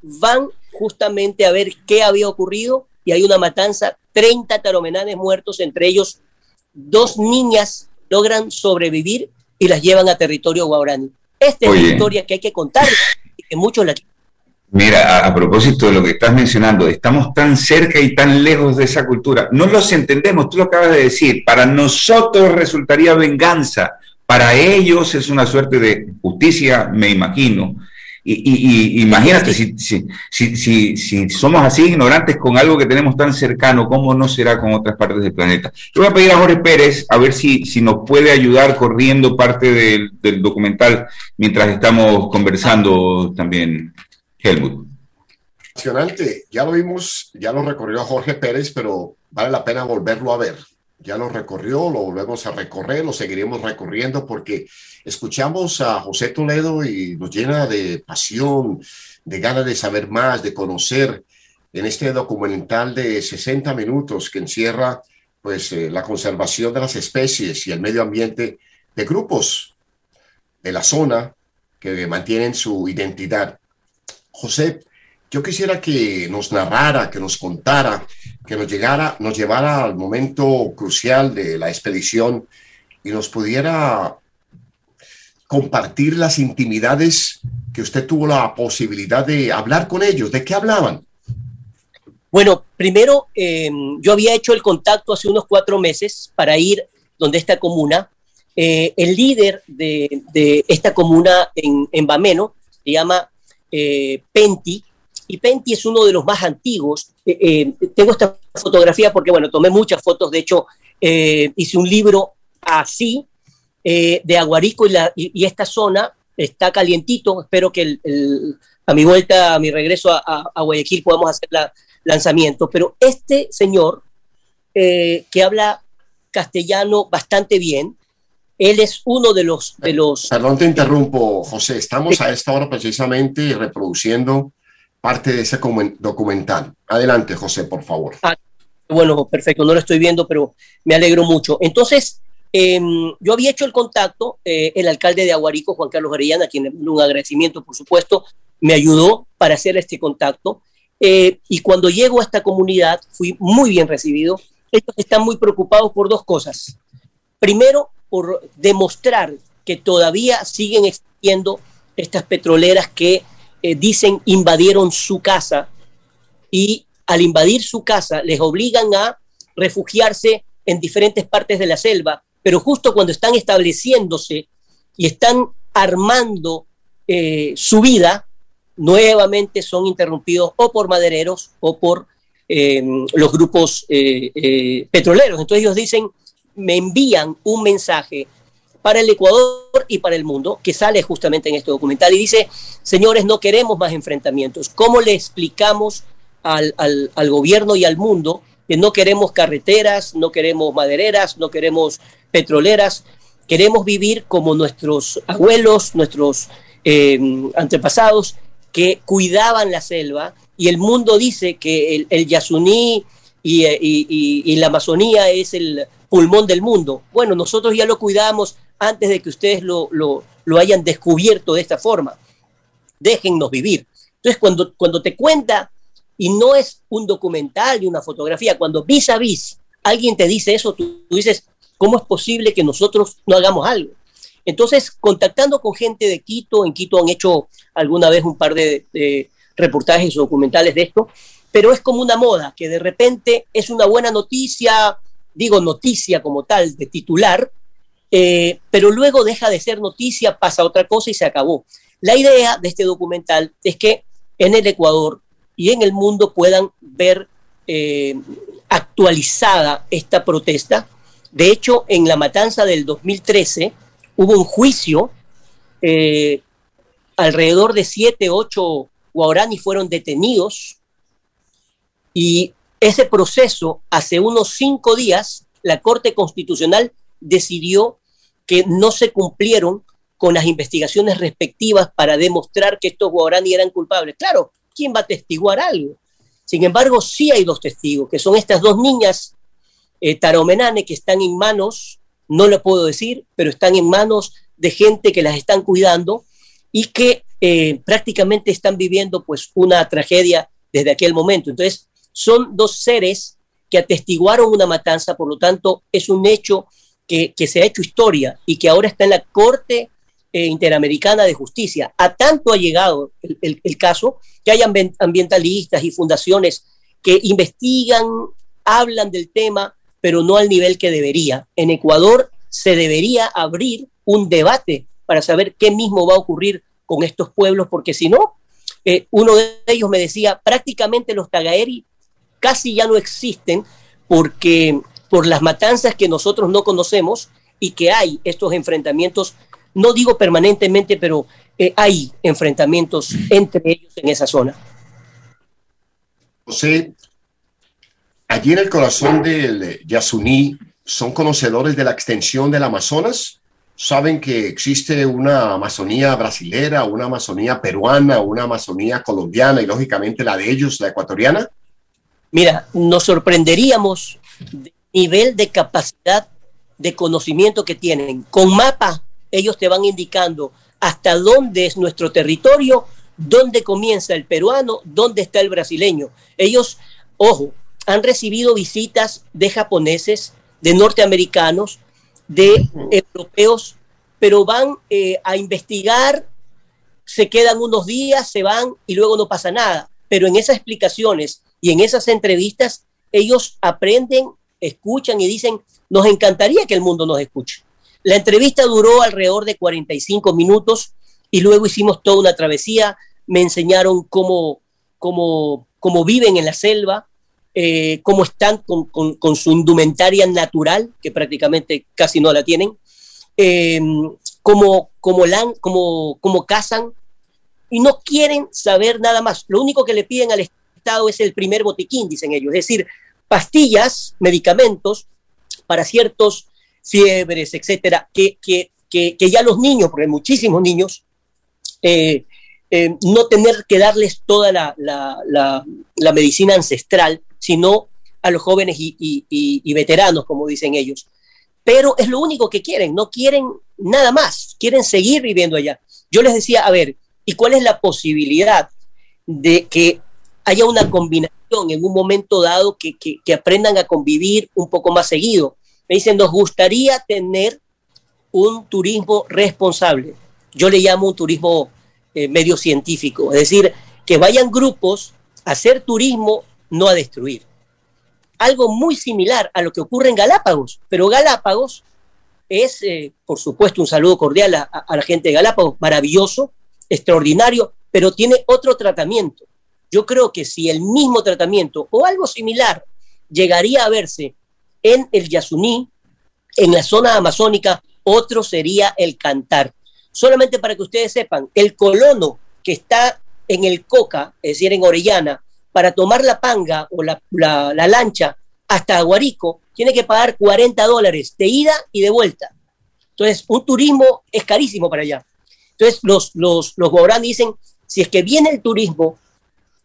van justamente a ver qué había ocurrido y hay una matanza, 30 taromenanes muertos, entre ellos dos niñas logran sobrevivir y las llevan a territorio guaraní. Esta es la historia que hay que contar y que muchos la Mira, a, a, propósito de lo que estás mencionando, estamos tan cerca y tan lejos de esa cultura. No los entendemos, tú lo acabas de decir. Para nosotros resultaría venganza, para ellos es una suerte de justicia, me imagino. Y, y, imagínate, si, si, si, si, somos así ignorantes con algo que tenemos tan cercano, ¿cómo no será con otras partes del planeta? Yo voy a pedir a Jorge Pérez a ver si, si nos puede ayudar corriendo parte del, del documental mientras estamos conversando también, Helmut. Impresionante, ya lo vimos, ya lo recorrió Jorge Pérez, pero vale la pena volverlo a ver. Ya lo recorrió, lo volvemos a recorrer, lo seguiremos recorriendo porque escuchamos a José Toledo y nos llena de pasión, de ganas de saber más, de conocer en este documental de 60 minutos que encierra pues eh, la conservación de las especies y el medio ambiente de grupos de la zona que mantienen su identidad. José, yo quisiera que nos narrara, que nos contara, que nos llegara, nos llevara al momento crucial de la expedición y nos pudiera compartir las intimidades que usted tuvo la posibilidad de hablar con ellos. ¿De qué hablaban? Bueno, primero eh, yo había hecho el contacto hace unos cuatro meses para ir donde esta comuna. Eh, el líder de, esta comuna en, en Bameno se llama eh, Penti, y Penti es uno de los más antiguos. Eh, eh, tengo esta fotografía porque, bueno, tomé muchas fotos, de hecho, hice un libro así, de Aguarico y, la, y, y, esta zona está calientito, espero que el, el, a mi vuelta, a mi regreso a, a Guayaquil podamos hacer la, lanzamiento, pero este señor que habla castellano bastante bien, él es uno de los... De los Perdón, te interrumpo, José. Estamos a esta hora precisamente reproduciendo parte de ese documental. Adelante, José, por favor. Ah, bueno, perfecto, no lo estoy viendo, pero me alegro mucho. Entonces, eh, yo había hecho el contacto, eh, el alcalde de Aguarico, Juan Carlos Arellana, a quien un agradecimiento, por supuesto, me ayudó para hacer este contacto. Eh, y cuando llego a esta comunidad, fui muy bien recibido. Ellos están muy preocupados por dos cosas. Primero, por demostrar que todavía siguen existiendo estas petroleras que eh, dicen invadieron su casa y al invadir su casa les obligan a refugiarse en diferentes partes de la selva, pero justo cuando están estableciéndose y están armando eh, su vida, nuevamente son interrumpidos o por madereros o por eh, los grupos eh, petroleros. Entonces ellos dicen, me envían un mensaje para el Ecuador y para el mundo, que sale justamente en este documental, y dice, señores, no queremos más enfrentamientos. ¿Cómo le explicamos al, al, gobierno y al mundo que no queremos carreteras, no queremos madereras, no queremos petroleras, queremos vivir como nuestros abuelos, nuestros eh, antepasados, que cuidaban la selva, y el mundo dice que el, el Yasuní y, y la Amazonía es el pulmón del mundo. Bueno, nosotros ya lo cuidamos antes de que ustedes lo, lo, lo, hayan descubierto de esta forma. Déjennos vivir. Entonces, cuando, cuando te cuenta, y no es un documental y una fotografía, cuando vis a vis alguien te dice eso, tú, tú dices, ¿cómo es posible que nosotros no hagamos algo? Entonces, contactando con gente de Quito, en Quito han hecho alguna vez un par de, de reportajes o documentales de esto, pero es como una moda, que de repente es una buena noticia, digo noticia como tal, de titular, eh, pero luego deja de ser noticia, pasa otra cosa y se acabó. La idea de este documental es que en el Ecuador y en el mundo puedan ver eh, actualizada esta protesta. De hecho, en la matanza del 2013 hubo un juicio, eh, alrededor de siete, ocho guaraní fueron detenidos y ese proceso, hace unos cinco días, la Corte Constitucional decidió que no se cumplieron con las investigaciones respectivas para demostrar que estos guaraní eran culpables. Claro, ¿quién va a testiguar algo? Sin embargo, sí hay dos testigos, que son estas dos niñas eh, que están en manos, no lo puedo decir, pero están en manos de gente que las están cuidando y que eh, prácticamente están viviendo pues una tragedia desde aquel momento. Entonces, son dos seres que atestiguaron una matanza, por lo tanto, es un hecho que, se ha hecho historia y que ahora está en la Corte eh, Interamericana de Justicia. A tanto ha llegado el, caso que hay ambientalistas y fundaciones que investigan, hablan del tema, pero no al nivel que debería. En Ecuador se debería abrir un debate para saber qué mismo va a ocurrir con estos pueblos, porque si no, eh, uno de ellos me decía, prácticamente los Tagaeri casi ya no existen porque por las matanzas que nosotros no conocemos y que hay estos enfrentamientos, no digo permanentemente, pero eh, hay enfrentamientos entre ellos en esa zona. José, allí en el corazón del Yasuní, ¿son conocedores de la extensión del Amazonas? ¿Saben que existe una Amazonía brasilera, una Amazonía peruana, una Amazonía colombiana y lógicamente la de ellos, la ecuatoriana? Mira, nos sorprenderíamos nivel de capacidad de conocimiento que tienen. Con mapa, ellos te van indicando hasta dónde es nuestro territorio, dónde comienza el peruano, dónde está el brasileño. Ellos, ojo, han recibido visitas de japoneses, de norteamericanos, de europeos, pero van eh, a investigar, se quedan unos días, se van y luego no pasa nada. Pero en esas explicaciones y en esas entrevistas ellos aprenden, escuchan y dicen, nos encantaría que el mundo nos escuche. La entrevista duró alrededor de 45 minutos y luego hicimos toda una travesía, me enseñaron cómo, cómo, cómo viven en la selva, eh, cómo están con, su indumentaria natural, que prácticamente casi no la tienen, eh, cómo, cómo, cómo, cómo cazan, y no quieren saber nada más. Lo único que le piden al es el primer botiquín, dicen ellos, es decir, pastillas, medicamentos para ciertos fiebres, etcétera, que, que, que, ya los niños, porque muchísimos niños, eh, eh, no tener que darles toda la, la, la, medicina ancestral, sino a los jóvenes y, y, y, veteranos, como dicen ellos. Pero es lo único que quieren, no quieren nada más, quieren seguir viviendo allá. Yo les decía, a ver, ¿y cuál es la posibilidad de que haya una combinación en un momento dado que, aprendan a convivir un poco más seguido. Me dicen, nos gustaría tener un turismo responsable. Yo le llamo un turismo eh, medio científico, es decir, que vayan grupos a hacer turismo, no a destruir. Algo muy similar a lo que ocurre en Galápagos, pero Galápagos es, eh, por supuesto, un saludo cordial a la gente de Galápagos, maravilloso, extraordinario, pero tiene otro tratamiento. Yo creo que si el mismo tratamiento o algo similar llegaría a verse en el Yasuní, en la zona amazónica, otro sería el cantar. Solamente para que ustedes sepan, el colono que está en el Coca, es decir, en Orellana, para tomar la panga o la, lancha hasta Aguarico, tiene que pagar 40 dólares de ida y de vuelta. Entonces, un turismo es carísimo para allá. Entonces, los, los, los dicen, si es que viene el turismo,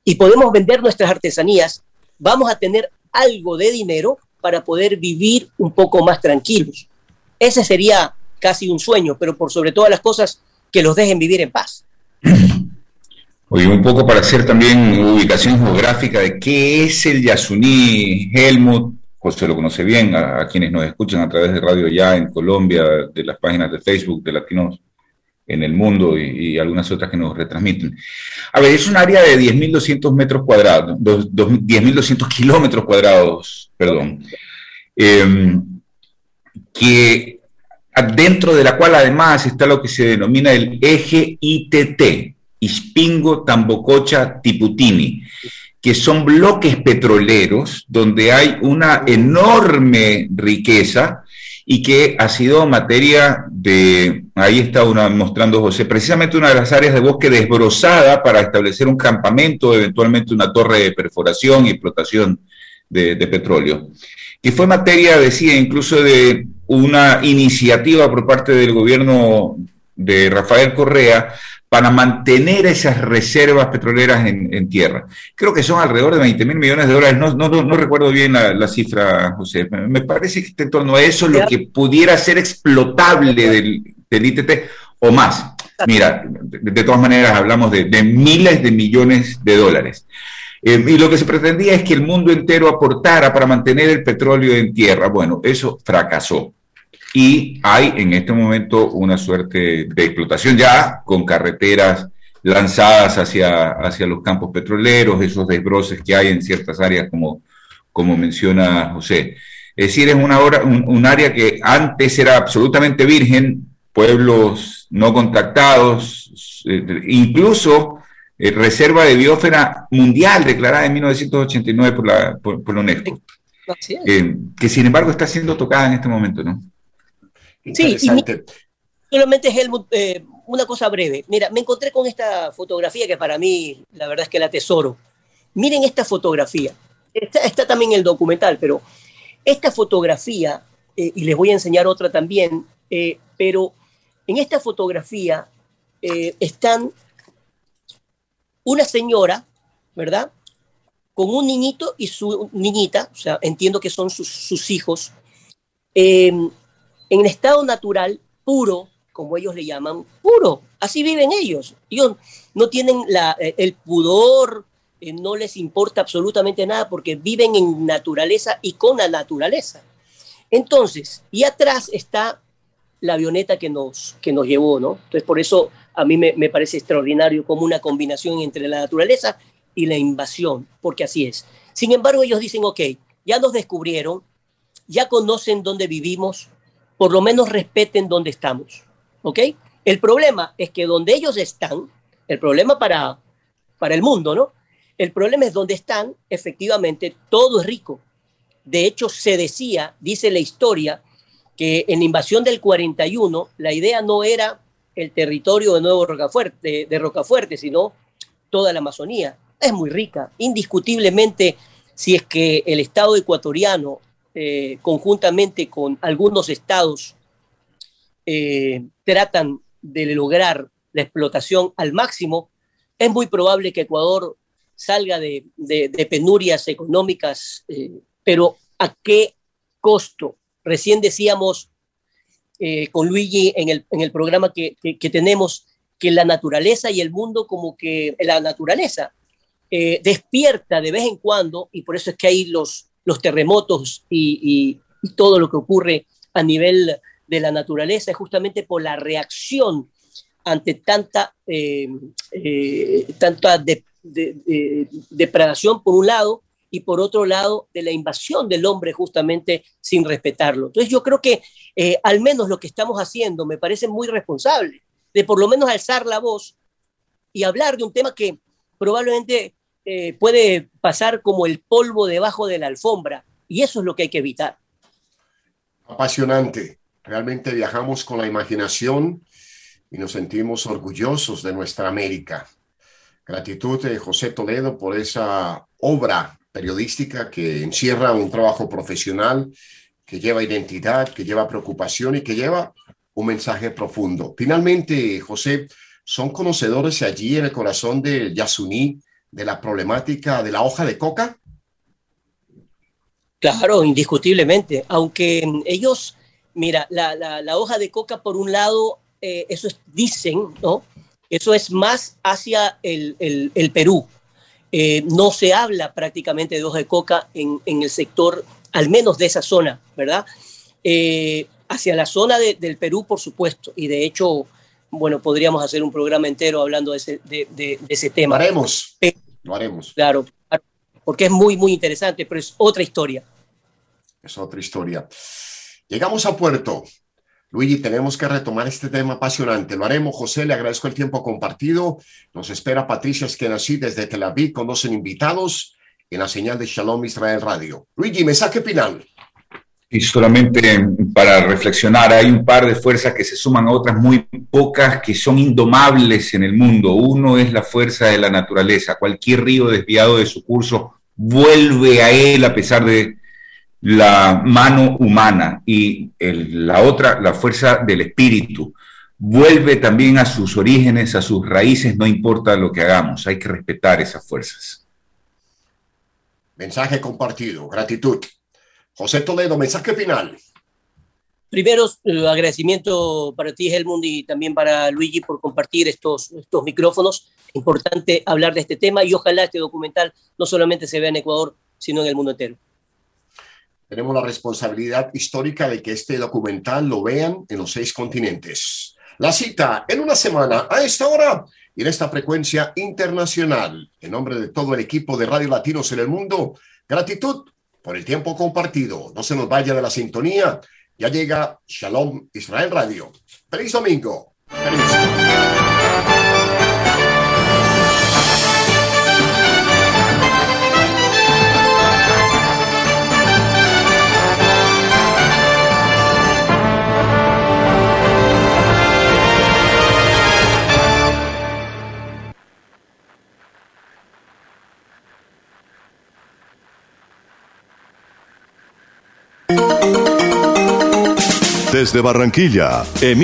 y podemos vender nuestras artesanías, vamos a tener algo de dinero para poder vivir un poco más tranquilos. Ese sería casi un sueño, pero por sobre todas las cosas, que los dejen vivir en paz. Oye, un poco para hacer también ubicación geográfica de qué es el Yasuní Helmut. José lo conoce bien, a, quienes nos escuchan a través de Radio Ya en Colombia, de las páginas de Facebook de Latinos en el mundo y, algunas otras que nos retransmiten. A ver, es un área de 10.200 metros cuadrados, 10.200 kilómetros cuadrados, perdón, em, que dentro de la cual además está lo que se denomina el eje ITT, Ispingo, Tambococha, Tiputini, que son bloques petroleros donde hay una enorme riqueza y que ha sido materia de, ahí está una, mostrando José, precisamente una de las áreas de bosque desbrozada para establecer un campamento, eventualmente una torre de perforación y explotación de, de petróleo, que fue materia, decía, incluso de una iniciativa por parte del gobierno de Rafael Correa para mantener esas reservas petroleras en, tierra. Creo que son alrededor de 20 mil millones de dólares, no, no, no recuerdo bien la, cifra, José. Me parece que está en torno a eso lo que pudiera ser explotable del, del ITT o más. Mira, de, todas maneras hablamos de, miles de millones de dólares. Eh, y lo que se pretendía es que el mundo entero aportara para mantener el petróleo en tierra. Bueno, eso fracasó y hay en este momento una suerte de explotación ya con carreteras lanzadas hacia, hacia los campos petroleros, esos desbroces que hay en ciertas áreas como, como menciona José. Es decir, es una hora, un, área que antes era absolutamente virgen, pueblos no contactados, eh, incluso eh, reserva de biosfera mundial declarada en 1989 por la, por, la UNESCO, eh, que sin embargo está siendo tocada en este momento, ¿no? Sí, solamente Helmut, eh, una cosa breve. Mira, me encontré con esta fotografía que para mí, la verdad es que la tesoro. Miren esta fotografía. Está, también en el documental, pero esta fotografía, eh, y les voy a enseñar otra también, eh, pero en esta fotografía están una señora, ¿verdad? Con un niñito y su niñita, o sea, entiendo que son sus, hijos, en estado natural, puro, como ellos le llaman, puro. Así viven ellos. Ellos no tienen eh, el pudor, eh, no les importa absolutamente nada porque viven en naturaleza y con la naturaleza. Entonces, y atrás está la avioneta que nos, que nos llevó, ¿no? Entonces, por eso a mí me, me parece extraordinario como una combinación entre la naturaleza y la invasión, porque así es. Sin embargo, ellos dicen, ok, ya nos descubrieron, ya conocen dónde vivimos, por lo menos respeten donde estamos. ¿Ok? El problema es que donde ellos están, el problema para, para el mundo, ¿no? El problema es donde están, efectivamente, todo es rico. De hecho, se decía, dice la historia, que en la invasión del 41 la idea no era el territorio de Nuevo Rocafuerte, de Rocafuerte, sino toda la Amazonía. Es muy rica, indiscutiblemente, si es que el Estado ecuatoriano eh, conjuntamente con algunos estados, eh, tratan de lograr la explotación al máximo, es muy probable que Ecuador salga de, penurias económicas, eh, pero ¿a qué costo? Recién decíamos con Luigi en el, programa que, que, tenemos que la naturaleza y el mundo como que la naturaleza despierta de vez en cuando y por eso es que hay los, los terremotos y, todo lo que ocurre a nivel de la naturaleza es justamente por la reacción ante tanta, eh, eh, tanta depredación por un lado y por otro lado de la invasión del hombre justamente sin respetarlo. Entonces yo creo que eh, al menos lo que estamos haciendo me parece muy responsable, de por lo menos alzar la voz y hablar de un tema que probablemente eh, puede pasar como el polvo debajo de la alfombra y eso es lo que hay que evitar. Apasionante. Realmente viajamos con la imaginación y nos sentimos orgullosos de nuestra América. Gratitud de José Toledo por esa obra periodística que encierra un trabajo profesional, que lleva identidad, que lleva preocupación y que lleva un mensaje profundo. Finalmente, José, ¿son conocedores allí en el corazón del Yasuní de la problemática de la hoja de coca? Claro, indiscutiblemente. Aunque ellos, mira, la, hoja de coca, por un lado, eh, eso es, dicen, ¿no? Eso es más hacia el, Perú. Eh, no se habla prácticamente de hoja de coca en, el sector, al menos de esa zona, ¿verdad? Eh, hacia la zona del Perú, por supuesto, y de hecho bueno, podríamos hacer un programa entero hablando de ese, de, ese tema. Lo haremos, lo haremos. Claro, porque es muy, muy interesante, pero es otra historia. Es otra historia. Llegamos a puerto. Luigi, tenemos que retomar este tema apasionante. Lo haremos, José, le agradezco el tiempo compartido. Nos espera Patricia Eskenazi desde Tel Aviv, conocen invitados en la señal de Shalom Israel Radio. Luigi, mensaje final. Y solamente para reflexionar, hay un par de fuerzas que se suman a otras muy pocas que son indomables en el mundo. Uno es la fuerza de la naturaleza. Cualquier río desviado de su curso vuelve a él a pesar de la mano humana. Y la otra, la fuerza del espíritu, vuelve también a sus orígenes, a sus raíces, no importa lo que hagamos. Hay que respetar esas fuerzas. Mensaje compartido. Gratitud. José Toledo, mensaje final. Primero, eh, agradecimiento para ti, Helmund, y también para Luigi por compartir estos, estos micrófonos. Importante hablar de este tema y ojalá este documental no solamente se vea en Ecuador, sino en el mundo entero. Tenemos la responsabilidad histórica de que este documental lo vean en los seis continentes. La cita en una semana a esta hora y en esta frecuencia internacional. En nombre de todo el equipo de Radio Latinos en el mundo, gratitud por el tiempo compartido. No se nos vaya de la sintonía. Ya llega Shalom Israel Radio. Feliz domingo. Desde Barranquilla, emite